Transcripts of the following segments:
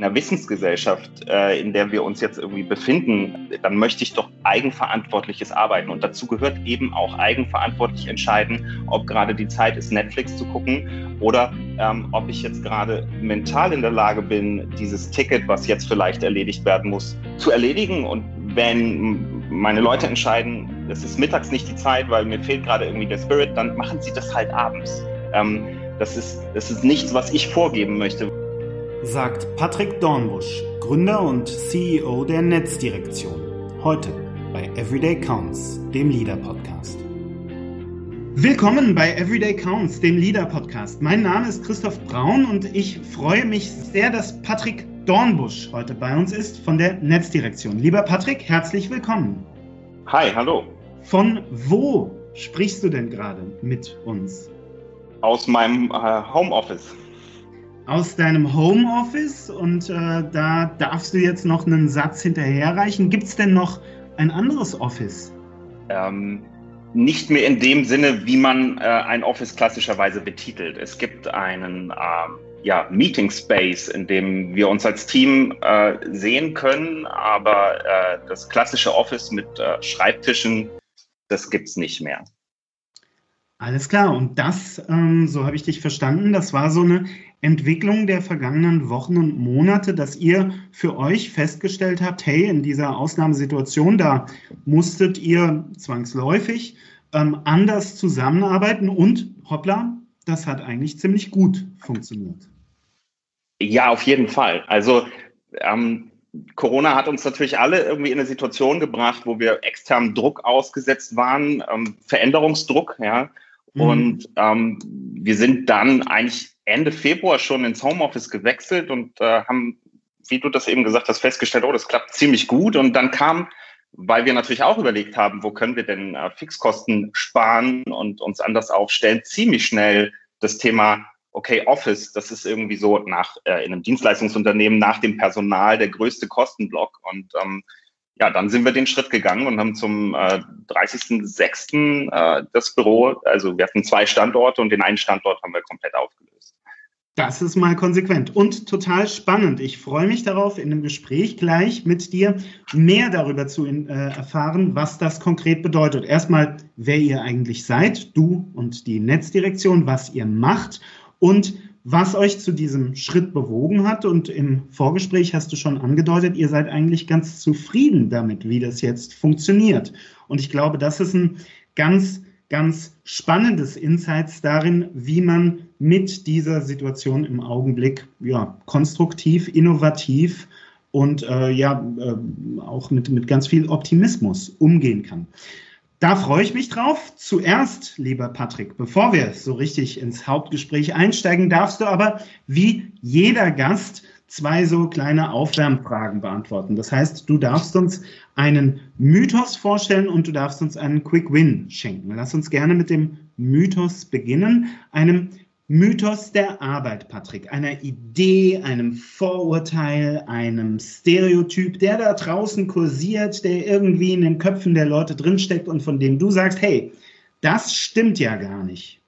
in einer Wissensgesellschaft, äh, in der wir uns jetzt irgendwie befinden, dann möchte ich doch eigenverantwortliches Arbeiten. Und dazu gehört eben auch eigenverantwortlich entscheiden, ob gerade die Zeit ist, Netflix zu gucken oder ähm, ob ich jetzt gerade mental in der Lage bin, dieses Ticket, was jetzt vielleicht erledigt werden muss, zu erledigen. Und wenn meine Leute entscheiden, es ist mittags nicht die Zeit, weil mir fehlt gerade irgendwie der Spirit, dann machen sie das halt abends. Ähm, das, ist, das ist nichts, was ich vorgeben möchte sagt Patrick Dornbusch, Gründer und CEO der Netzdirektion. Heute bei Everyday Counts, dem Leader Podcast. Willkommen bei Everyday Counts, dem Leader Podcast. Mein Name ist Christoph Braun und ich freue mich sehr, dass Patrick Dornbusch heute bei uns ist von der Netzdirektion. Lieber Patrick, herzlich willkommen. Hi, hallo. Von wo sprichst du denn gerade mit uns? Aus meinem äh, Homeoffice aus deinem Homeoffice und äh, da darfst du jetzt noch einen Satz hinterherreichen. Gibt es denn noch ein anderes Office? Ähm, nicht mehr in dem Sinne, wie man äh, ein Office klassischerweise betitelt. Es gibt einen ähm, ja, Meeting Space, in dem wir uns als Team äh, sehen können, aber äh, das klassische Office mit äh, Schreibtischen, das gibt es nicht mehr. Alles klar, und das, ähm, so habe ich dich verstanden, das war so eine Entwicklung der vergangenen Wochen und Monate, dass ihr für euch festgestellt habt, hey, in dieser Ausnahmesituation, da musstet ihr zwangsläufig ähm, anders zusammenarbeiten und hoppla, das hat eigentlich ziemlich gut funktioniert. Ja, auf jeden Fall. Also ähm, Corona hat uns natürlich alle irgendwie in eine Situation gebracht, wo wir externen Druck ausgesetzt waren, ähm, Veränderungsdruck, ja. Mhm. Und ähm, wir sind dann eigentlich Ende Februar schon ins Homeoffice gewechselt und äh, haben, wie du das eben gesagt hast, festgestellt, oh, das klappt ziemlich gut. Und dann kam, weil wir natürlich auch überlegt haben, wo können wir denn äh, Fixkosten sparen und uns anders aufstellen, ziemlich schnell das Thema okay, Office, das ist irgendwie so nach äh, in einem Dienstleistungsunternehmen nach dem Personal der größte Kostenblock. Und ähm, ja, dann sind wir den Schritt gegangen und haben zum äh, 30.06. Äh, das Büro, also wir hatten zwei Standorte und den einen Standort haben wir komplett aufgelöst. Das ist mal konsequent und total spannend. Ich freue mich darauf, in einem Gespräch gleich mit dir mehr darüber zu äh, erfahren, was das konkret bedeutet. Erstmal, wer ihr eigentlich seid, du und die Netzdirektion, was ihr macht und was euch zu diesem Schritt bewogen hat. Und im Vorgespräch hast du schon angedeutet, ihr seid eigentlich ganz zufrieden damit, wie das jetzt funktioniert. Und ich glaube, das ist ein ganz, ganz spannendes Insights darin, wie man mit dieser Situation im Augenblick ja, konstruktiv, innovativ und äh, ja äh, auch mit, mit ganz viel Optimismus umgehen kann. Da freue ich mich drauf. Zuerst, lieber Patrick, bevor wir so richtig ins Hauptgespräch einsteigen, darfst du aber wie jeder Gast zwei so kleine Aufwärmfragen beantworten. Das heißt, du darfst uns einen Mythos vorstellen und du darfst uns einen Quick Win schenken. Lass uns gerne mit dem Mythos beginnen, einem Mythos der Arbeit, Patrick, einer Idee, einem Vorurteil, einem Stereotyp, der da draußen kursiert, der irgendwie in den Köpfen der Leute drinsteckt und von dem du sagst, hey, das stimmt ja gar nicht.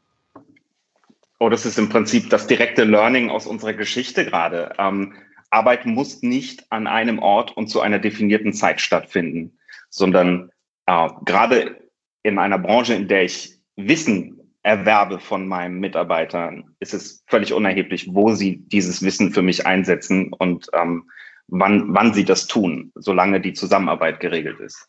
Oh, das ist im Prinzip das direkte Learning aus unserer Geschichte gerade. Ähm, Arbeit muss nicht an einem Ort und zu einer definierten Zeit stattfinden, sondern äh, gerade in einer Branche, in der ich Wissen erwerbe von meinen Mitarbeitern, ist es völlig unerheblich, wo sie dieses Wissen für mich einsetzen und ähm, wann, wann sie das tun, solange die Zusammenarbeit geregelt ist.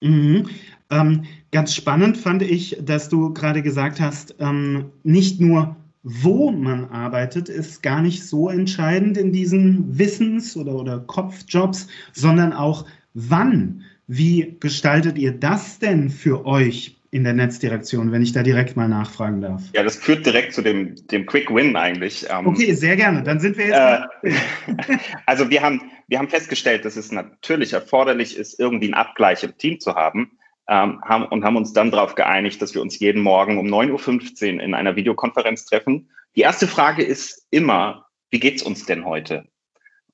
Mhm. Ähm, ganz spannend fand ich, dass du gerade gesagt hast, ähm, nicht nur wo man arbeitet, ist gar nicht so entscheidend in diesen Wissens- oder, oder Kopfjobs, sondern auch wann. Wie gestaltet ihr das denn für euch in der Netzdirektion, wenn ich da direkt mal nachfragen darf. Ja, das führt direkt zu dem, dem Quick Win eigentlich. Ähm, okay, sehr gerne. Dann sind wir jetzt. Äh, also wir haben, wir haben festgestellt, dass es natürlich erforderlich ist, irgendwie einen Abgleich im Team zu haben. Ähm, haben, und haben uns dann darauf geeinigt, dass wir uns jeden Morgen um 9.15 Uhr in einer Videokonferenz treffen. Die erste Frage ist immer, wie geht's uns denn heute?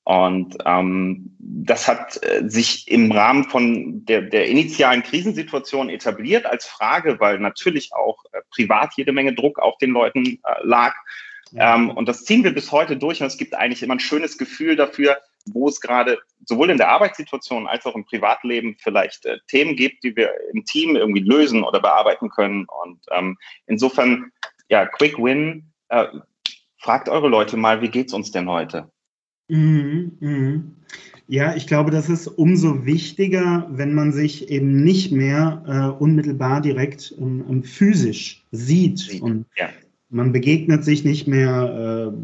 Und ähm, das hat äh, sich im Rahmen von der, der initialen Krisensituation etabliert als Frage, weil natürlich auch äh, privat jede Menge Druck auf den Leuten äh, lag. Ja. Ähm, und das ziehen wir bis heute durch und es gibt eigentlich immer ein schönes Gefühl dafür, wo es gerade sowohl in der Arbeitssituation als auch im Privatleben vielleicht äh, Themen gibt, die wir im Team irgendwie lösen oder bearbeiten können. Und ähm, insofern, ja, Quick Win. Äh, fragt eure Leute mal, wie geht's uns denn heute? Mhm, mh. Ja, ich glaube, das ist umso wichtiger, wenn man sich eben nicht mehr äh, unmittelbar direkt ähm, physisch sieht. Und ja. man begegnet sich nicht mehr äh,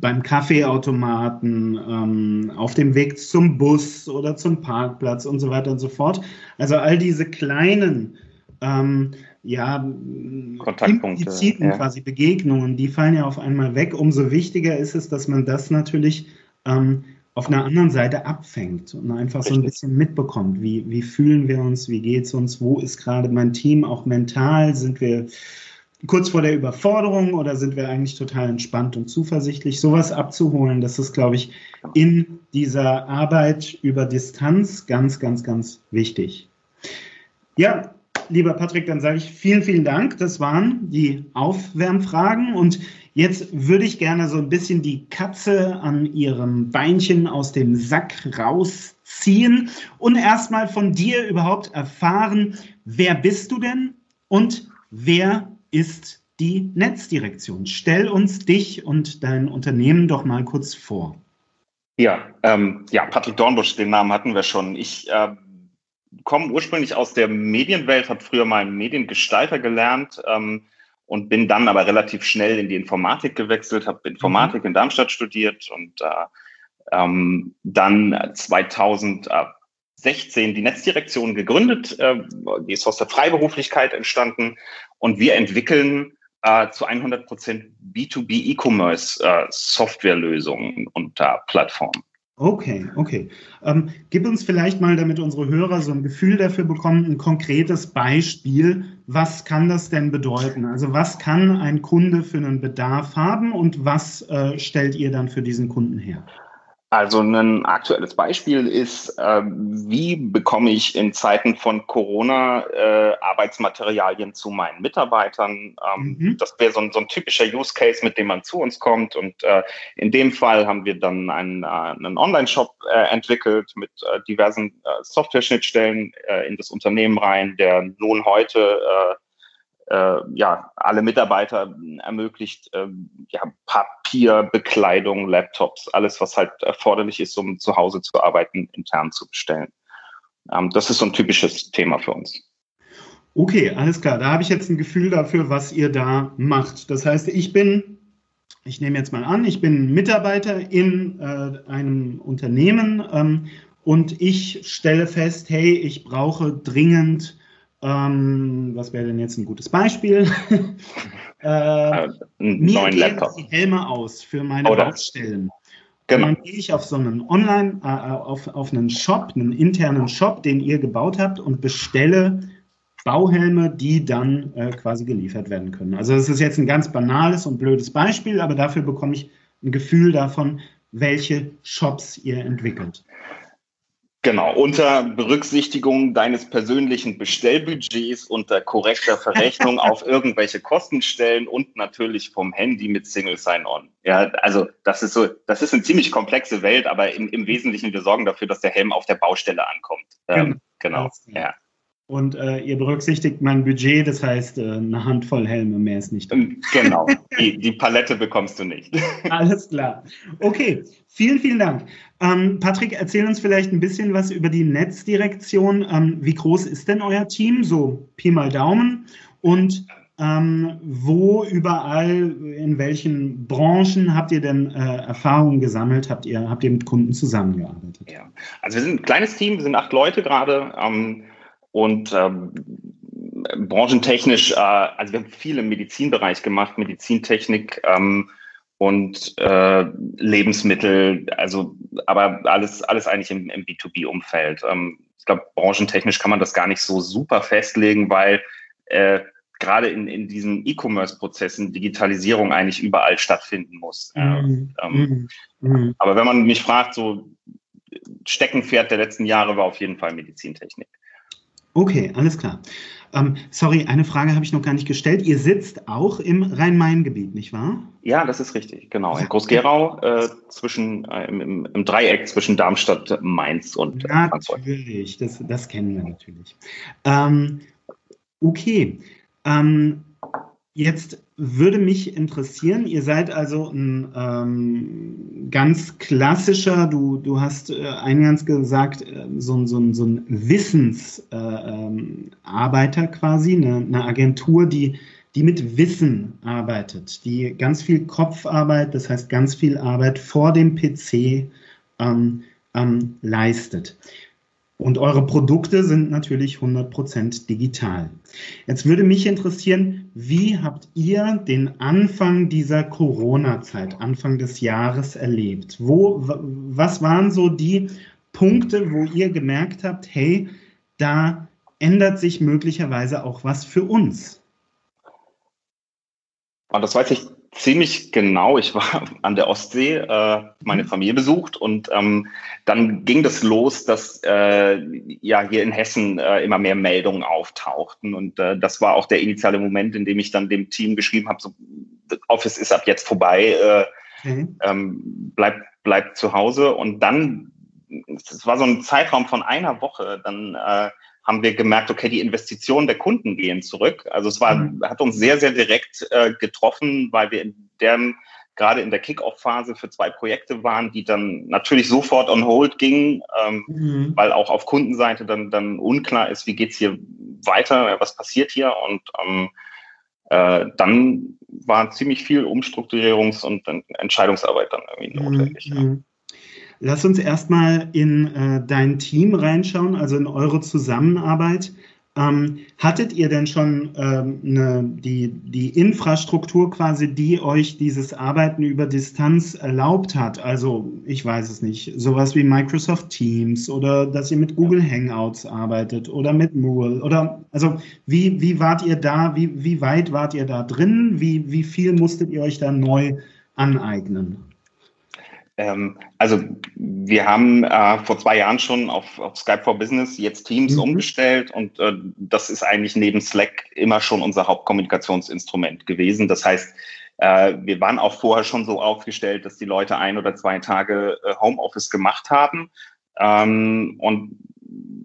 beim Kaffeeautomaten, ähm, auf dem Weg zum Bus oder zum Parkplatz und so weiter und so fort. Also all diese kleinen ähm, ja, Kontaktpunkte, ja. quasi Begegnungen, die fallen ja auf einmal weg. Umso wichtiger ist es, dass man das natürlich ähm, auf einer anderen Seite abfängt und einfach Richtig. so ein bisschen mitbekommt. Wie, wie fühlen wir uns? Wie geht es uns? Wo ist gerade mein Team? Auch mental sind wir kurz vor der Überforderung oder sind wir eigentlich total entspannt und zuversichtlich? Sowas abzuholen, das ist, glaube ich, in dieser Arbeit über Distanz ganz, ganz, ganz wichtig. Ja, lieber Patrick, dann sage ich vielen, vielen Dank. Das waren die Aufwärmfragen und Jetzt würde ich gerne so ein bisschen die Katze an ihrem Beinchen aus dem Sack rausziehen und erstmal von dir überhaupt erfahren, wer bist du denn und wer ist die Netzdirektion? Stell uns dich und dein Unternehmen doch mal kurz vor. Ja, ähm, ja, Patrick Dornbusch, den Namen hatten wir schon. Ich äh, komme ursprünglich aus der Medienwelt, habe früher mal Mediengestalter gelernt. Ähm, und bin dann aber relativ schnell in die Informatik gewechselt, habe Informatik mhm. in Darmstadt studiert und äh, ähm, dann 2016 die Netzdirektion gegründet. Äh, die ist aus der Freiberuflichkeit entstanden und wir entwickeln äh, zu 100 Prozent B2B E-Commerce äh, Softwarelösungen und Plattformen. Okay, okay. Ähm, gib uns vielleicht mal, damit unsere Hörer so ein Gefühl dafür bekommen, ein konkretes Beispiel. Was kann das denn bedeuten? Also was kann ein Kunde für einen Bedarf haben und was äh, stellt ihr dann für diesen Kunden her? Also ein aktuelles Beispiel ist, äh, wie bekomme ich in Zeiten von Corona äh, Arbeitsmaterialien zu meinen Mitarbeitern? Ähm, mhm. Das wäre so ein, so ein, typischer Use Case, mit dem man zu uns kommt. Und äh, in dem Fall haben wir dann einen, äh, einen Online-Shop äh, entwickelt mit äh, diversen Software-Schnittstellen in das Unternehmen rein, der nun heute äh, ja, alle Mitarbeiter ermöglicht, äh, ja, Papier, Bekleidung, Laptops, alles, was halt erforderlich ist, um zu Hause zu arbeiten, intern zu bestellen. Ähm, das ist so ein typisches Thema für uns. Okay, alles klar. Da habe ich jetzt ein Gefühl dafür, was ihr da macht. Das heißt, ich bin, ich nehme jetzt mal an, ich bin Mitarbeiter in äh, einem Unternehmen ähm, und ich stelle fest, hey, ich brauche dringend ähm, was wäre denn jetzt ein gutes Beispiel? äh, mir gehen die Helme aus für meine Oder? Baustellen. Genau. dann gehe ich auf so einen Online, äh, auf, auf einen Shop, einen internen Shop, den ihr gebaut habt und bestelle Bauhelme, die dann äh, quasi geliefert werden können. Also das ist jetzt ein ganz banales und blödes Beispiel, aber dafür bekomme ich ein Gefühl davon, welche Shops ihr entwickelt. Genau, unter Berücksichtigung deines persönlichen Bestellbudgets, unter korrekter Verrechnung auf irgendwelche Kostenstellen und natürlich vom Handy mit Single Sign-On. Ja, also das ist so, das ist eine ziemlich komplexe Welt, aber im, im Wesentlichen, wir sorgen dafür, dass der Helm auf der Baustelle ankommt. Ähm, genau, ja. Und äh, ihr berücksichtigt mein Budget, das heißt äh, eine Handvoll Helme, mehr ist nicht. Drin. Genau, die, die Palette bekommst du nicht. Alles klar. Okay, vielen, vielen Dank. Ähm, Patrick, erzähl uns vielleicht ein bisschen was über die Netzdirektion. Ähm, wie groß ist denn euer Team? So Pi mal Daumen. Und ähm, wo überall, in welchen Branchen habt ihr denn äh, Erfahrungen gesammelt? Habt ihr, habt ihr mit Kunden zusammengearbeitet? Ja, also wir sind ein kleines Team, wir sind acht Leute gerade. Ähm, und ähm, branchentechnisch, äh, also wir haben viel im Medizinbereich gemacht, Medizintechnik ähm, und äh, Lebensmittel, also aber alles, alles eigentlich im, im B2B-Umfeld. Ähm, ich glaube, branchentechnisch kann man das gar nicht so super festlegen, weil äh, gerade in, in diesen E-Commerce-Prozessen Digitalisierung eigentlich überall stattfinden muss. Mhm. Ähm, mhm. Aber wenn man mich fragt, so Steckenpferd der letzten Jahre war auf jeden Fall Medizintechnik. Okay, alles klar. Ähm, sorry, eine Frage habe ich noch gar nicht gestellt. Ihr sitzt auch im Rhein-Main-Gebiet, nicht wahr? Ja, das ist richtig, genau. In Groß-Gerau, äh, zwischen, äh, im, im, Dreieck zwischen Darmstadt, Mainz und äh, Frankfurt. Natürlich, das, das kennen wir natürlich. Ähm, okay. Ähm, Jetzt würde mich interessieren, ihr seid also ein ähm, ganz klassischer, du, du hast äh, eingangs gesagt, äh, so, so, so ein Wissensarbeiter äh, ähm, quasi, eine, eine, Agentur, die, die mit Wissen arbeitet, die ganz viel Kopfarbeit, das heißt ganz viel Arbeit vor dem PC ähm, ähm, leistet. Und eure Produkte sind natürlich 100% digital. Jetzt würde mich interessieren, wie habt ihr den Anfang dieser Corona-Zeit, Anfang des Jahres erlebt? Wo, was waren so die Punkte, wo ihr gemerkt habt, hey, da ändert sich möglicherweise auch was für uns? Das weiß ich ziemlich genau. Ich war an der Ostsee, äh, meine mhm. Familie besucht und ähm, dann ging das los, dass äh, ja hier in Hessen äh, immer mehr Meldungen auftauchten und äh, das war auch der initiale Moment, in dem ich dann dem Team geschrieben habe: so, Office ist ab jetzt vorbei, äh, mhm. ähm, bleibt bleibt zu Hause und dann es war so ein Zeitraum von einer Woche, dann äh, haben wir gemerkt, okay, die Investitionen der Kunden gehen zurück. Also es war, mhm. hat uns sehr, sehr direkt äh, getroffen, weil wir in der, gerade in der Kick-Off-Phase für zwei Projekte waren, die dann natürlich sofort on hold gingen, ähm, mhm. weil auch auf Kundenseite dann, dann unklar ist, wie geht's hier weiter, was passiert hier und ähm, äh, dann war ziemlich viel Umstrukturierungs- und Entscheidungsarbeit dann irgendwie mhm. notwendig. Mhm. Ja. Lass uns erstmal in äh, dein Team reinschauen, also in eure Zusammenarbeit. Ähm, hattet ihr denn schon ähm, ne, die, die Infrastruktur quasi, die euch dieses Arbeiten über Distanz erlaubt hat? Also, ich weiß es nicht, sowas wie Microsoft Teams oder dass ihr mit Google Hangouts arbeitet oder mit Moodle oder, also, wie, wie wart ihr da, wie, wie weit wart ihr da drin? Wie, wie viel musstet ihr euch da neu aneignen? Ähm, also wir haben äh, vor zwei Jahren schon auf, auf Skype for Business jetzt Teams mhm. umgestellt und äh, das ist eigentlich neben Slack immer schon unser Hauptkommunikationsinstrument gewesen. Das heißt, äh, wir waren auch vorher schon so aufgestellt, dass die Leute ein oder zwei Tage äh, Homeoffice gemacht haben. Ähm, und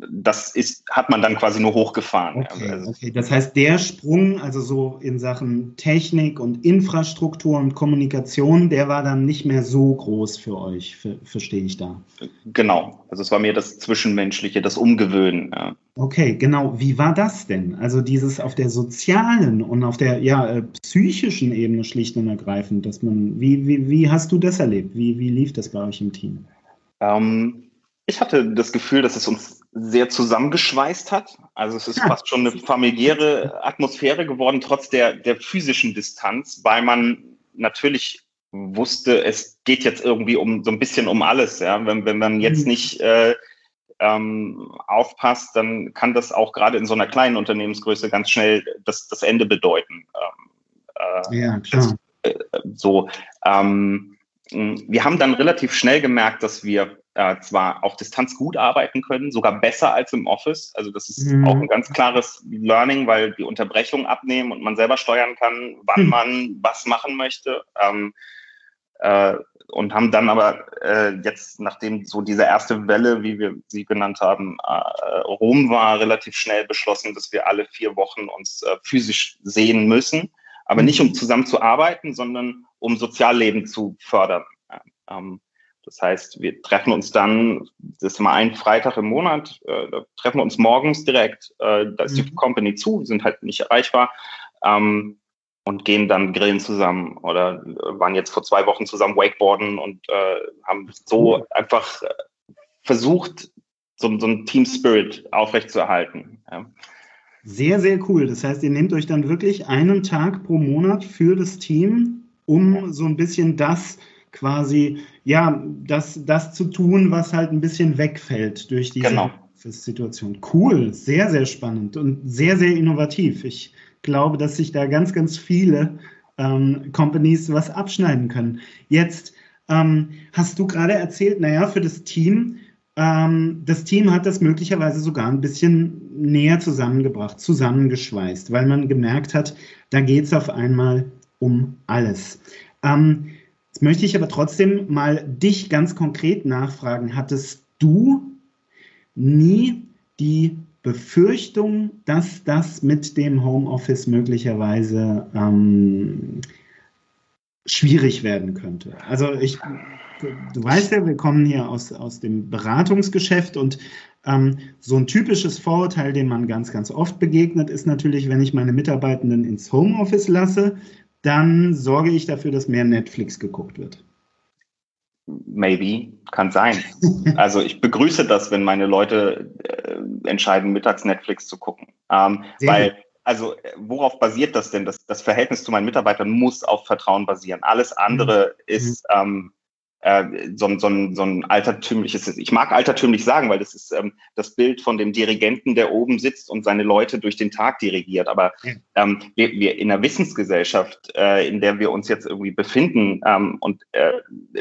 das ist, hat man dann quasi nur hochgefahren. Okay, also, okay, Das heißt, der Sprung, also so in Sachen Technik und Infrastruktur und Kommunikation, der war dann nicht mehr so groß für euch, verstehe ich da. Genau. Also es war mehr das Zwischenmenschliche, das Umgewöhnen. Ja. Okay, genau. Wie war das denn? Also dieses auf der sozialen und auf der ja, äh, psychischen Ebene schlicht und ergreifend, dass man, wie, wie, wie hast du das erlebt? Wie, wie lief das bei euch im Team? Ähm, ich hatte das Gefühl, dass es uns sehr zusammengeschweißt hat. Also es ist ja. fast schon eine familiäre Atmosphäre geworden, trotz der, der physischen Distanz, weil man natürlich wusste, es geht jetzt irgendwie um so ein bisschen um alles. Ja? Wenn, wenn man jetzt mhm. nicht äh, ähm, aufpasst, dann kann das auch gerade in so einer kleinen Unternehmensgröße ganz schnell das, das Ende bedeuten. Ähm, äh, ja, klar. Das, äh, so. Ähm, wir haben dann relativ schnell gemerkt, dass wir äh, zwar auf Distanz gut arbeiten können, sogar besser als im Office. Also das ist mhm. auch ein ganz klares Learning, weil die Unterbrechungen abnehmen und man selber steuern kann, wann mhm. man was machen möchte. Ähm, äh, und haben dann aber äh, jetzt, nachdem so diese erste Welle, wie wir sie genannt haben, äh, rum war, relativ schnell beschlossen, dass wir alle vier Wochen uns äh, physisch sehen müssen. Aber nicht um zusammen zu arbeiten, sondern um Sozialleben zu fördern. Ähm, das heißt, wir treffen uns dann, das ist mal ein Freitag im Monat, äh, da treffen wir uns morgens direkt, äh, da ist mhm. die Company zu, sind halt nicht erreichbar ähm, und gehen dann grillen zusammen oder waren jetzt vor zwei Wochen zusammen Wakeboarden und äh, haben so einfach äh, versucht, so, so einen Team Spirit aufrechtzuerhalten. Ja. Sehr, sehr cool. Das heißt, ihr nehmt euch dann wirklich einen Tag pro Monat für das Team, um so ein bisschen das quasi, ja, das, das zu tun, was halt ein bisschen wegfällt durch diese genau. Situation. Cool, sehr, sehr spannend und sehr, sehr innovativ. Ich glaube, dass sich da ganz, ganz viele ähm, Companies was abschneiden können. Jetzt ähm, hast du gerade erzählt, naja, für das Team ähm, das Team hat das möglicherweise sogar ein bisschen näher zusammengebracht, zusammengeschweißt, weil man gemerkt hat, da geht es auf einmal um alles. Ähm, möchte ich aber trotzdem mal dich ganz konkret nachfragen. Hattest du nie die Befürchtung, dass das mit dem Homeoffice möglicherweise ähm, schwierig werden könnte? Also ich du weißt ja, wir kommen hier aus, aus dem Beratungsgeschäft und ähm, so ein typisches Vorurteil, dem man ganz, ganz oft begegnet, ist natürlich, wenn ich meine Mitarbeitenden ins Homeoffice lasse, dann sorge ich dafür, dass mehr Netflix geguckt wird. Maybe, kann sein. Also ich begrüße das, wenn meine Leute äh, entscheiden, mittags Netflix zu gucken. Ähm, weil, also worauf basiert das denn? Das, das Verhältnis zu meinen Mitarbeitern muss auf Vertrauen basieren. Alles andere mhm. ist ähm, äh, so, so, ein, so ein altertümliches, ich mag altertümlich sagen, weil das ist ähm, das Bild von dem Dirigenten, der oben sitzt und seine Leute durch den Tag dirigiert. Aber ähm, wir, wir in der Wissensgesellschaft, äh, in der wir uns jetzt irgendwie befinden, ähm, und äh,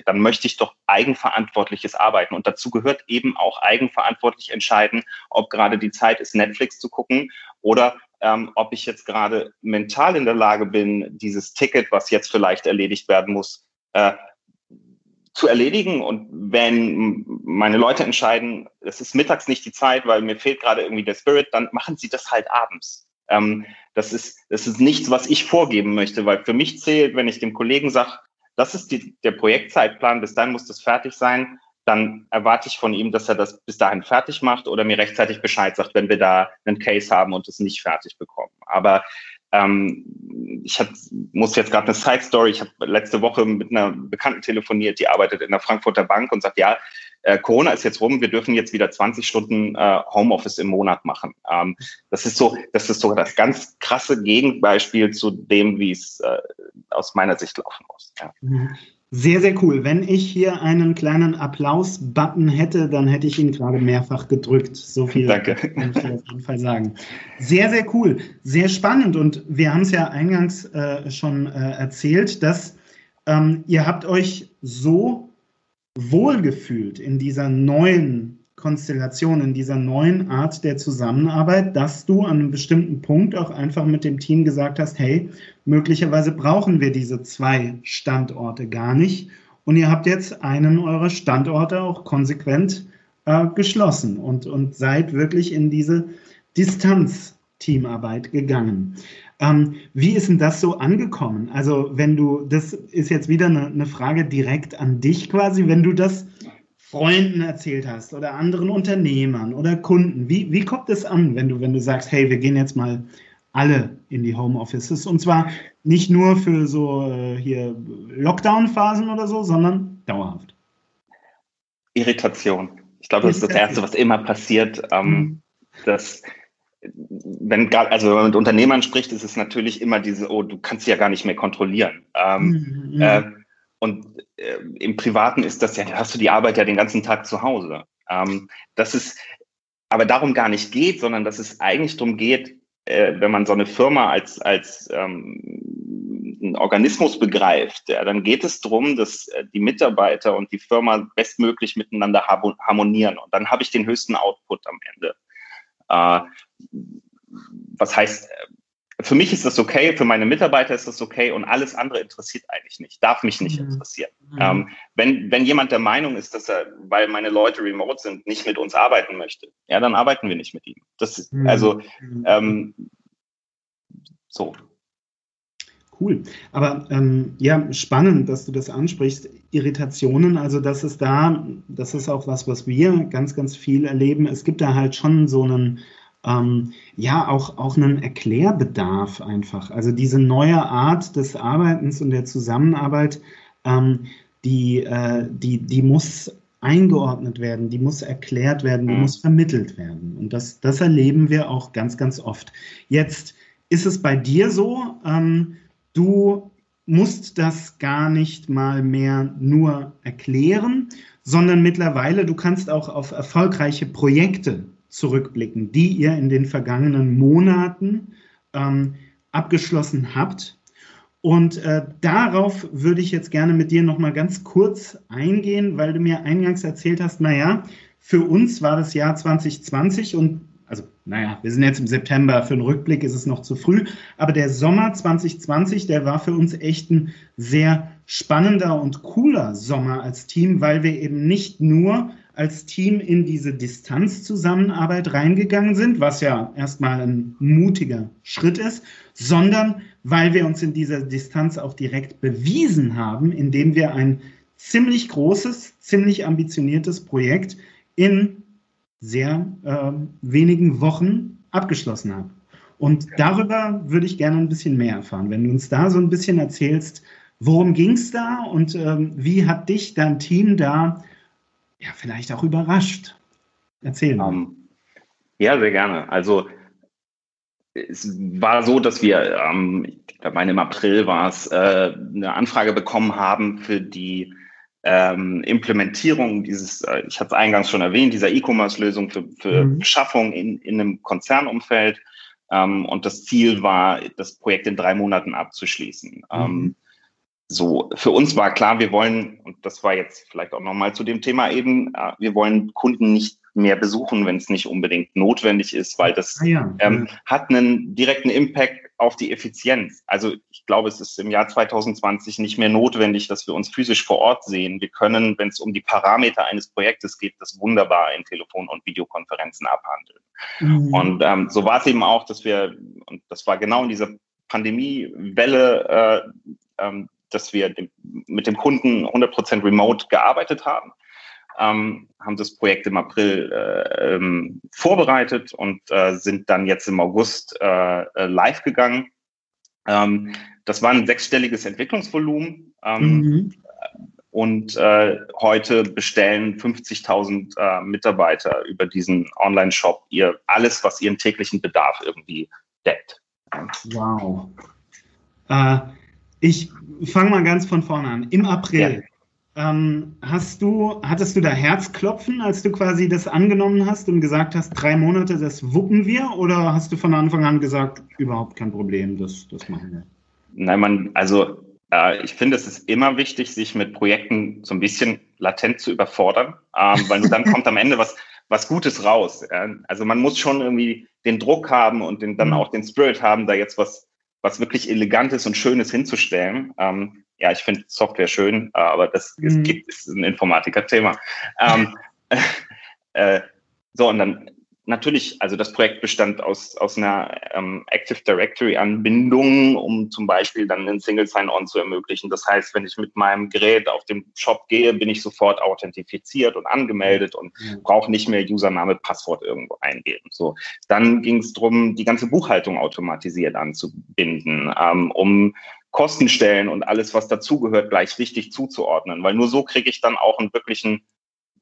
dann möchte ich doch eigenverantwortliches Arbeiten. Und dazu gehört eben auch eigenverantwortlich entscheiden, ob gerade die Zeit ist, Netflix zu gucken oder ähm, ob ich jetzt gerade mental in der Lage bin, dieses Ticket, was jetzt vielleicht erledigt werden muss, äh, zu erledigen. Und wenn meine Leute entscheiden, es ist mittags nicht die Zeit, weil mir fehlt gerade irgendwie der Spirit, dann machen sie das halt abends. Ähm, das, ist, das ist nichts, was ich vorgeben möchte, weil für mich zählt, wenn ich dem Kollegen sage, das ist die, der Projektzeitplan, bis dann muss das fertig sein, dann erwarte ich von ihm, dass er das bis dahin fertig macht oder mir rechtzeitig Bescheid sagt, wenn wir da einen Case haben und es nicht fertig bekommen. Aber ähm, ich hab, muss jetzt gerade eine Side Story. Ich habe letzte Woche mit einer Bekannten telefoniert, die arbeitet in der Frankfurter Bank und sagt, ja, äh, Corona ist jetzt rum, wir dürfen jetzt wieder 20 Stunden äh, Homeoffice im Monat machen. Ähm, das ist so, das ist so das ganz krasse Gegenbeispiel zu dem, wie es äh, aus meiner Sicht laufen muss. Ja. Mhm. Sehr, sehr cool. Wenn ich hier einen kleinen Applaus-Button hätte, dann hätte ich ihn gerade mehrfach gedrückt. So viel Danke. kann ich auf jeden Fall sagen. Sehr, sehr cool. Sehr spannend. Und wir haben es ja eingangs äh, schon äh, erzählt, dass ähm, ihr habt euch so wohlgefühlt in dieser neuen Konstellation, in dieser neuen Art der Zusammenarbeit, dass du an einem bestimmten Punkt auch einfach mit dem Team gesagt hast, hey, möglicherweise brauchen wir diese zwei Standorte gar nicht. Und ihr habt jetzt einen eurer Standorte auch konsequent äh, geschlossen und, und seid wirklich in diese Distanz-Teamarbeit gegangen. Ähm, wie ist denn das so angekommen? Also wenn du, das ist jetzt wieder eine, eine Frage direkt an dich quasi, wenn du das Freunden erzählt hast oder anderen Unternehmern oder Kunden? Wie, wie kommt es an, wenn du, wenn du sagst, hey, wir gehen jetzt mal alle in die Homeoffices und zwar nicht nur für so äh, hier Lockdown-Phasen oder so, sondern dauerhaft? Irritation. Ich glaube, das ist das Erste, was immer passiert. Ähm, mhm. dass, wenn, also wenn man mit Unternehmern spricht, ist es natürlich immer diese, oh, du kannst sie ja gar nicht mehr kontrollieren. Ähm, mhm. äh, und äh, im Privaten ist das ja, hast du die Arbeit ja den ganzen Tag zu Hause. Ähm, das ist aber darum gar nicht geht, sondern dass es eigentlich darum geht, äh, wenn man so eine Firma als, als ähm, einen Organismus begreift, ja, dann geht es darum, dass äh, die Mitarbeiter und die Firma bestmöglich miteinander harmonieren. Und dann habe ich den höchsten Output am Ende. Äh, was heißt, für mich ist das okay, für meine Mitarbeiter ist das okay und alles andere interessiert eigentlich nicht, darf mich nicht mhm. interessieren. Mhm. Ähm, wenn, wenn jemand der Meinung ist, dass er, weil meine Leute remote sind, nicht mit uns arbeiten möchte, ja, dann arbeiten wir nicht mit ihm. Das, mhm. Also, mhm. ähm, so. Cool. Aber ähm, ja, spannend, dass du das ansprichst. Irritationen, also das ist da, das ist auch was, was wir ganz, ganz viel erleben. Es gibt da halt schon so einen ähm, ja auch, auch einen Erklärbedarf einfach. Also diese neue Art des Arbeitens und der Zusammenarbeit, ähm, die, äh, die, die muss eingeordnet werden, die muss erklärt werden, die mhm. muss vermittelt werden. Und das, das erleben wir auch ganz, ganz oft. Jetzt ist es bei dir so, ähm, du musst das gar nicht mal mehr nur erklären, sondern mittlerweile, du kannst auch auf erfolgreiche Projekte zurückblicken, die ihr in den vergangenen Monaten ähm, abgeschlossen habt. Und äh, darauf würde ich jetzt gerne mit dir noch mal ganz kurz eingehen, weil du mir eingangs erzählt hast, naja, Für uns war das Jahr 2020 und also naja, wir sind jetzt im September, für einen Rückblick ist es noch zu früh, aber der Sommer 2020, der war für uns echt ein sehr spannender und cooler Sommer als Team, weil wir eben nicht nur als Team in diese Distanzzusammenarbeit reingegangen sind, was ja erstmal ein mutiger Schritt ist, sondern weil wir uns in dieser Distanz auch direkt bewiesen haben, indem wir ein ziemlich großes, ziemlich ambitioniertes Projekt in sehr äh, wenigen Wochen abgeschlossen haben. Und darüber würde ich gerne ein bisschen mehr erfahren. Wenn du uns da so ein bisschen erzählst, worum ging es da und ähm, wie hat dich dein Team da ja vielleicht auch überrascht? Erzähl mal. Um, ähm, ja, sehr gerne. Also es war so, dass wir, ähm, ich glaube, im April war es, äh, eine Anfrage bekommen haben für die ähm, Implementierung dieses, äh, ich hatte es eingangs schon erwähnt, dieser E-Commerce-Lösung für, für mhm. Beschaffung in, in einem Konzernumfeld. Ähm, und das Ziel war, das Projekt in drei Monaten abzuschließen. Mhm. So, für uns war klar, wir wollen, und das war jetzt vielleicht auch nochmal zu dem Thema eben, äh, wir wollen Kunden nicht mehr besuchen, wenn es nicht unbedingt notwendig ist, weil das ah ja, ähm, hat einen direkten Impact auf die Effizienz. Also ich glaube, es ist im Jahr 2020 nicht mehr notwendig, dass wir uns physisch vor Ort sehen. Wir können, wenn es um die Parameter eines Projektes geht, das wunderbar in Telefon- und Videokonferenzen abhandeln. Mhm. Und ähm, so war es eben auch, dass wir, und das war genau in dieser Pandemiewelle, äh, ähm, dass wir dem, mit dem Kunden 100% remote gearbeitet haben ähm, haben das Projekt im April äh, ähm, vorbereitet und äh, sind dann jetzt im August äh, äh live gegangen. Ähm, das war ein sechsstelliges Entwicklungsvolumen. Ähm, mhm. Und äh, heute bestellen 50.000 äh, Mitarbeiter über diesen Online-Shop ihr alles, was ihren täglichen Bedarf irgendwie deckt. Wow. Ich fange mal ganz von vorne an. Im April. Ja ähm, hast du, hattest du da Herzklopfen, als du quasi das angenommen hast und gesagt hast, drei Monate, das wuppen wir? Oder hast du von Anfang an gesagt, überhaupt kein Problem, das, das machen wir? Nein, man, also äh, ich finde, es ist immer wichtig, sich mit Projekten so ein bisschen latent zu überfordern, ähm, weil dann kommt am Ende was, was Gutes raus. Ja? Also man muss schon irgendwie den Druck haben und den, dann mhm. auch den Spirit haben, da jetzt was, was wirklich Elegantes und Schönes hinzustellen. Ähm, ja, ich finde Software schön, äh, aber das mhm. ist, ist ein Informatiker-Thema. Ähm, äh, so, und dann natürlich, also das Projekt bestand aus, aus einer ähm, Active Directory-Anbindung, um zum Beispiel dann einen Single Sign-On zu ermöglichen. Das heißt, wenn ich mit meinem Gerät auf den Shop gehe, bin ich sofort authentifiziert und angemeldet und mhm. brauche nicht mehr Username, Passwort irgendwo eingeben. So, dann ging es darum, die ganze Buchhaltung automatisiert anzubinden, ähm, um Kostenstellen und alles, was dazugehört, gleich richtig zuzuordnen, weil nur so kriege ich dann auch einen wirklichen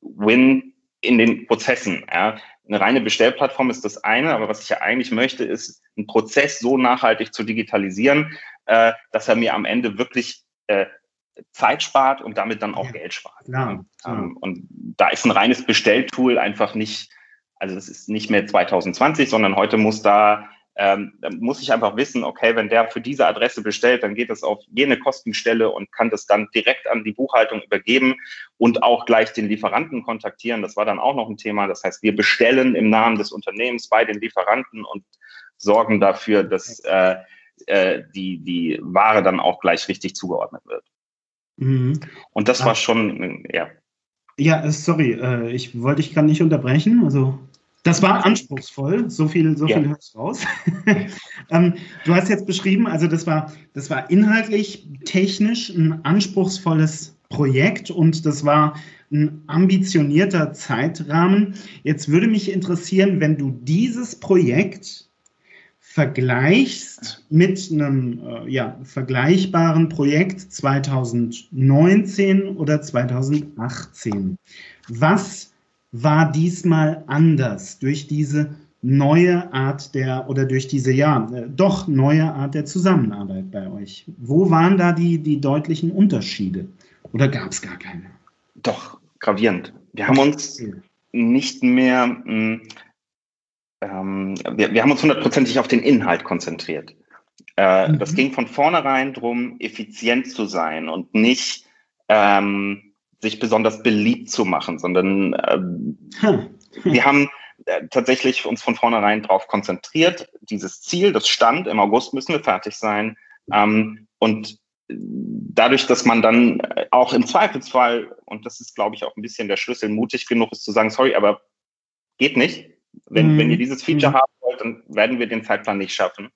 Win in den Prozessen. Ja. Eine reine Bestellplattform ist das eine, aber was ich ja eigentlich möchte, ist einen Prozess so nachhaltig zu digitalisieren, äh, dass er mir am Ende wirklich äh, Zeit spart und damit dann auch ja, Geld spart. Klar, klar. Ähm, und da ist ein reines Bestelltool einfach nicht, also es ist nicht mehr 2020, sondern heute muss da ähm, dann muss ich einfach wissen, okay, wenn der für diese Adresse bestellt, dann geht es auf jene Kostenstelle und kann das dann direkt an die Buchhaltung übergeben und auch gleich den Lieferanten kontaktieren. Das war dann auch noch ein Thema. Das heißt, wir bestellen im Namen des Unternehmens bei den Lieferanten und sorgen dafür, dass äh, äh, die, die Ware dann auch gleich richtig zugeordnet wird. Mhm. Und das war schon, ja. Ja, sorry, äh, ich wollte dich gerade nicht unterbrechen. Also das war anspruchsvoll, so viel, so viel ja. hörst raus. ähm, du hast jetzt beschrieben, also das war, das war inhaltlich, technisch ein anspruchsvolles Projekt und das war ein ambitionierter Zeitrahmen. Jetzt würde mich interessieren, wenn du dieses Projekt vergleichst mit einem äh, ja, vergleichbaren Projekt 2019 oder 2018. Was war diesmal anders durch diese neue Art der oder durch diese ja äh, doch neue Art der Zusammenarbeit bei euch? Wo waren da die, die deutlichen Unterschiede oder gab es gar keine? Doch, gravierend. Wir haben uns nicht mehr, mh, hm, ähm, wir, wir haben uns hundertprozentig auf den Inhalt konzentriert. Äh, mhm. Das ging von vornherein darum, effizient zu sein und nicht ähm, sich besonders beliebt zu machen, sondern ähm, hm. Hm. wir haben äh, tatsächlich uns von vornherein darauf konzentriert, dieses Ziel, das stand, im August müssen wir fertig sein. Ähm, und dadurch, dass man dann auch im Zweifelsfall, und das ist, glaube ich, auch ein bisschen der Schlüssel, mutig genug ist zu sagen, sorry, aber geht nicht. Wenn, mhm. wenn ihr dieses Feature mhm. haben wollt, dann werden wir den Zeitplan nicht schaffen.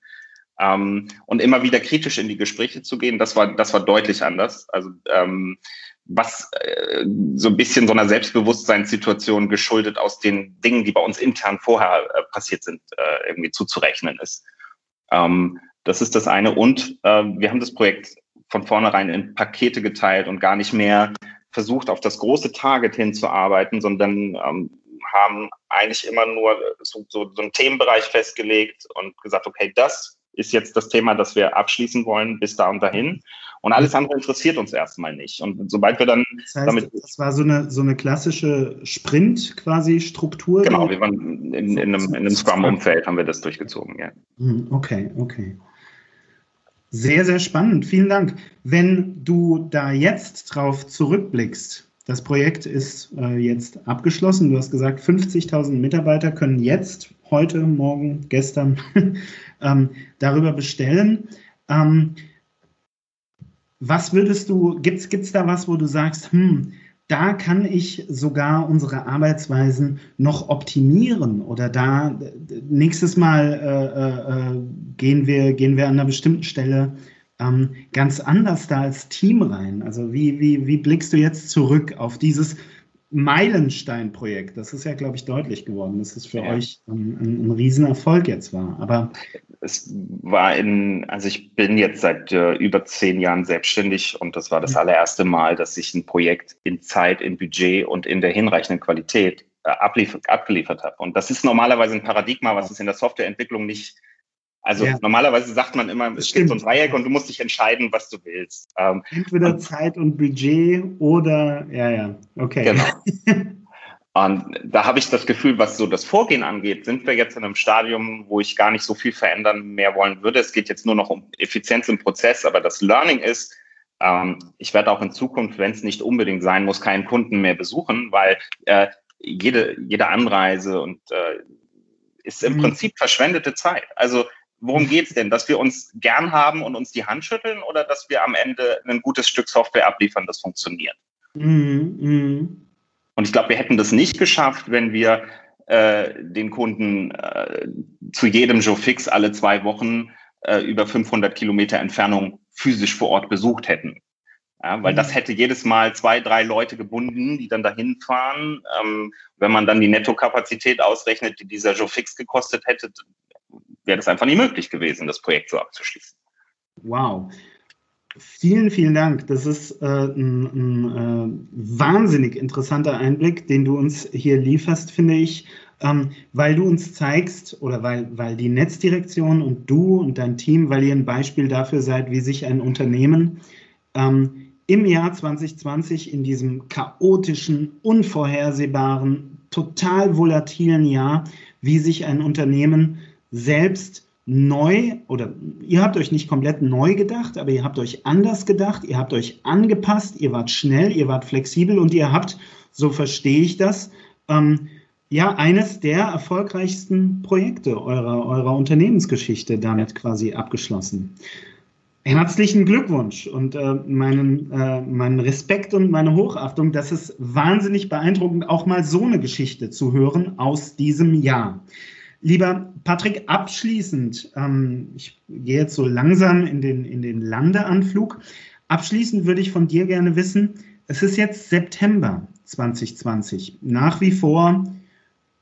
Ähm, und immer wieder kritisch in die Gespräche zu gehen, das war, das war deutlich anders. Also ähm, was äh, so ein bisschen so einer Selbstbewusstseinssituation geschuldet aus den Dingen, die bei uns intern vorher äh, passiert sind, äh, irgendwie zuzurechnen ist. Ähm, das ist das eine. Und äh, wir haben das Projekt von vornherein in Pakete geteilt und gar nicht mehr versucht, auf das große Target hinzuarbeiten, sondern ähm, haben eigentlich immer nur so, so, so einen Themenbereich festgelegt und gesagt, okay, das ist jetzt das Thema, das wir abschließen wollen, bis da und dahin. Und alles andere interessiert uns erstmal nicht. Und sobald wir dann das heißt, damit. Das war so eine, so eine klassische Sprint quasi Struktur. Genau, wir waren in, in einem, in einem Scrum-Umfeld haben wir das durchgezogen, ja. Hm, okay, okay. Sehr, sehr spannend. Vielen Dank. Wenn du da jetzt drauf zurückblickst, das Projekt ist äh, jetzt abgeschlossen. Du hast gesagt, 50.000 Mitarbeiter können jetzt, heute, morgen, gestern ähm, darüber bestellen. Ähm, was würdest du, gibt es da was, wo du sagst, hm, da kann ich sogar unsere Arbeitsweisen noch optimieren oder da nächstes Mal äh, äh, gehen, wir, gehen wir an einer bestimmten Stelle ähm, ganz anders da als Team rein. Also wie, wie, wie blickst du jetzt zurück auf dieses Meilenstein-Projekt? Das ist ja, glaube ich, deutlich geworden, dass es für ja. euch ein, ein, ein Riesenerfolg jetzt war. Aber es war in, also ich bin jetzt seit äh, über zehn Jahren selbstständig und das war das allererste Mal, dass ich ein Projekt in Zeit, in Budget und in der hinreichenden Qualität äh, abliefert, abgeliefert habe. Und das ist normalerweise ein Paradigma, was es in der Softwareentwicklung nicht also ja. normalerweise sagt man immer, es gibt so ein Dreieck und du musst dich entscheiden, was du willst. Ähm, Entweder und, Zeit und Budget oder, ja, ja, okay. Genau. Und da habe ich das Gefühl, was so das Vorgehen angeht, sind wir jetzt in einem Stadium, wo ich gar nicht so viel verändern mehr wollen würde. Es geht jetzt nur noch um Effizienz im Prozess, aber das Learning ist, ähm, ich werde auch in Zukunft, wenn es nicht unbedingt sein muss, keinen Kunden mehr besuchen, weil äh, jede, jede Anreise und äh, ist im mhm. Prinzip verschwendete Zeit. Also worum geht es denn? Dass wir uns gern haben und uns die Hand schütteln oder dass wir am Ende ein gutes Stück Software abliefern, das funktioniert? Mhm. Mhm. Und ich glaube, wir hätten das nicht geschafft, wenn wir äh, den Kunden äh, zu jedem Joe Fix alle zwei Wochen äh, über 500 Kilometer Entfernung physisch vor Ort besucht hätten. Ja, weil mhm. das hätte jedes Mal zwei, drei Leute gebunden, die dann dahin fahren. Ähm, wenn man dann die Nettokapazität ausrechnet, die dieser Joe Fix gekostet hätte, wäre das einfach nie möglich gewesen, das Projekt so abzuschließen. Wow. Vielen, vielen Dank. Das ist äh, ein, ein äh, wahnsinnig interessanter Einblick, den du uns hier lieferst, finde ich, ähm, weil du uns zeigst oder weil, weil die Netzdirektion und du und dein Team, weil ihr ein Beispiel dafür seid, wie sich ein Unternehmen ähm, im Jahr 2020 in diesem chaotischen, unvorhersehbaren, total volatilen Jahr, wie sich ein Unternehmen selbst neu oder ihr habt euch nicht komplett neu gedacht, aber ihr habt euch anders gedacht, ihr habt euch angepasst, ihr wart schnell, ihr wart flexibel und ihr habt, so verstehe ich das, ähm, ja, eines der erfolgreichsten Projekte eurer, eurer Unternehmensgeschichte damit quasi abgeschlossen. Herzlichen Glückwunsch und äh, meinen, äh, meinen Respekt und meine Hochachtung. Das ist wahnsinnig beeindruckend, auch mal so eine Geschichte zu hören aus diesem Jahr. Lieber Patrick, abschließend, ähm, ich gehe jetzt so langsam in den, in den Landeanflug. Abschließend würde ich von dir gerne wissen, es ist jetzt September 2020. Nach wie vor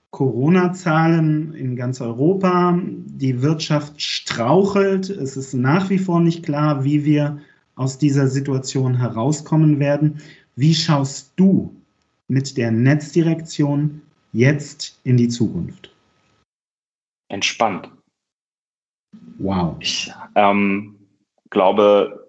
Corona-Zahlen in ganz Europa. Die Wirtschaft strauchelt. Es ist nach wie vor nicht klar, wie wir aus dieser Situation herauskommen werden. Wie schaust du mit der Netzdirektion jetzt in die Zukunft? Entspannt. Wow. Ich ähm, glaube,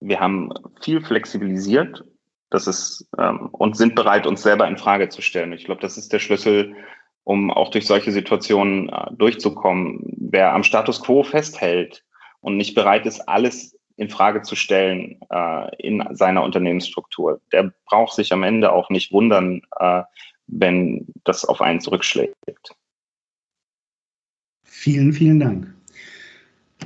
wir haben viel flexibilisiert. Das ist, ähm, und sind bereit, uns selber in Frage zu stellen. Ich glaube, das ist der Schlüssel, um auch durch solche Situationen äh, durchzukommen. Wer am Status quo festhält und nicht bereit ist, alles in Frage zu stellen äh, in seiner Unternehmensstruktur. Der braucht sich am Ende auch nicht wundern, äh, wenn das auf einen zurückschlägt. Vielen, vielen Dank.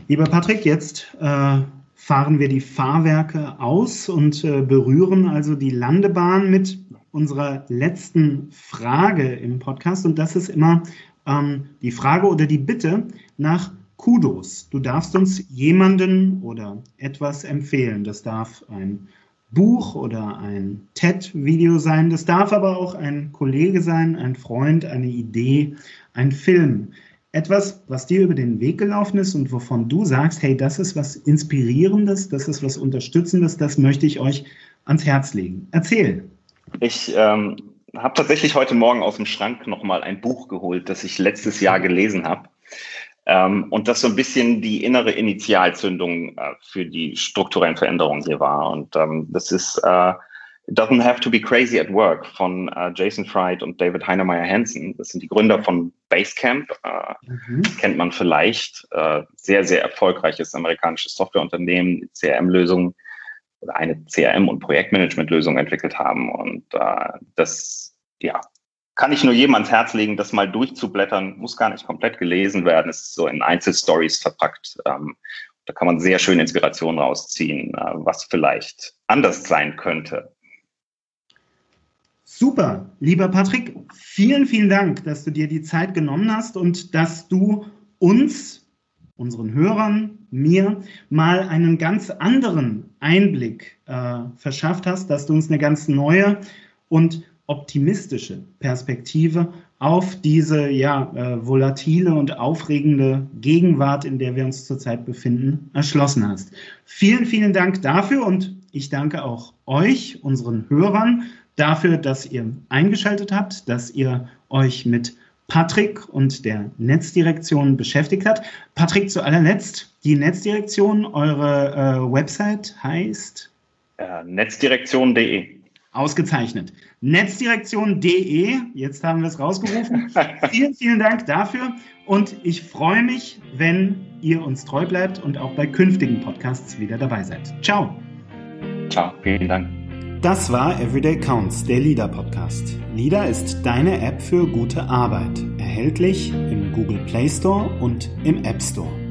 Lieber Patrick, jetzt äh, fahren wir die Fahrwerke aus und äh, berühren also die Landebahn mit unserer letzten Frage im Podcast. Und das ist immer ähm, die Frage oder die Bitte nach Kudos. Du darfst uns jemanden oder etwas empfehlen. Das darf ein Buch oder ein TED-Video sein. Das darf aber auch ein Kollege sein, ein Freund, eine Idee, ein Film. Etwas, was dir über den Weg gelaufen ist und wovon du sagst, hey, das ist was Inspirierendes, das ist was Unterstützendes, das möchte ich euch ans Herz legen. Erzähl. Ich ähm, habe tatsächlich heute Morgen aus dem Schrank nochmal ein Buch geholt, das ich letztes Jahr gelesen habe. Ähm, und das so ein bisschen die innere Initialzündung äh, für die strukturellen Veränderungen hier war. Und ähm, das ist äh, It Doesn't Have to Be Crazy at Work von äh, Jason Fried und David Heinemeier Hansen. Das sind die Gründer von Basecamp. Äh, mhm. Kennt man vielleicht. Äh, sehr, sehr erfolgreiches amerikanisches Softwareunternehmen, CRM-Lösungen oder eine CRM- und Projektmanagement-Lösung entwickelt haben. Und äh, das, ja, kann ich nur jedem ans Herz legen, das mal durchzublättern. Muss gar nicht komplett gelesen werden. Es ist so in Einzelstories verpackt. Ähm, da kann man sehr schön Inspiration rausziehen, äh, was vielleicht anders sein könnte. Super, lieber Patrick, vielen, vielen Dank, dass du dir die Zeit genommen hast und dass du uns, unseren Hörern, mir mal einen ganz anderen Einblick äh, verschafft hast, dass du uns eine ganz neue und optimistische Perspektive auf diese ja, äh, volatile und aufregende Gegenwart, in der wir uns zurzeit befinden, erschlossen hast. Vielen, vielen Dank dafür und ich danke auch euch, unseren Hörern, dafür, dass ihr eingeschaltet habt, dass ihr euch mit Patrick und der Netzdirektion beschäftigt habt. Patrick, zu allerletzt, die Netzdirektion, eure äh, Website heißt? Äh, Netzdirektion.de. Ausgezeichnet. Netzdirektion.de, jetzt haben wir es rausgerufen. vielen, vielen Dank dafür und ich freue mich, wenn ihr uns treu bleibt und auch bei künftigen Podcasts wieder dabei seid. Ciao. Ciao, vielen Dank. Das war Everyday Counts, der LIDA Podcast. LIDA ist deine App für gute Arbeit, erhältlich im Google Play Store und im App Store.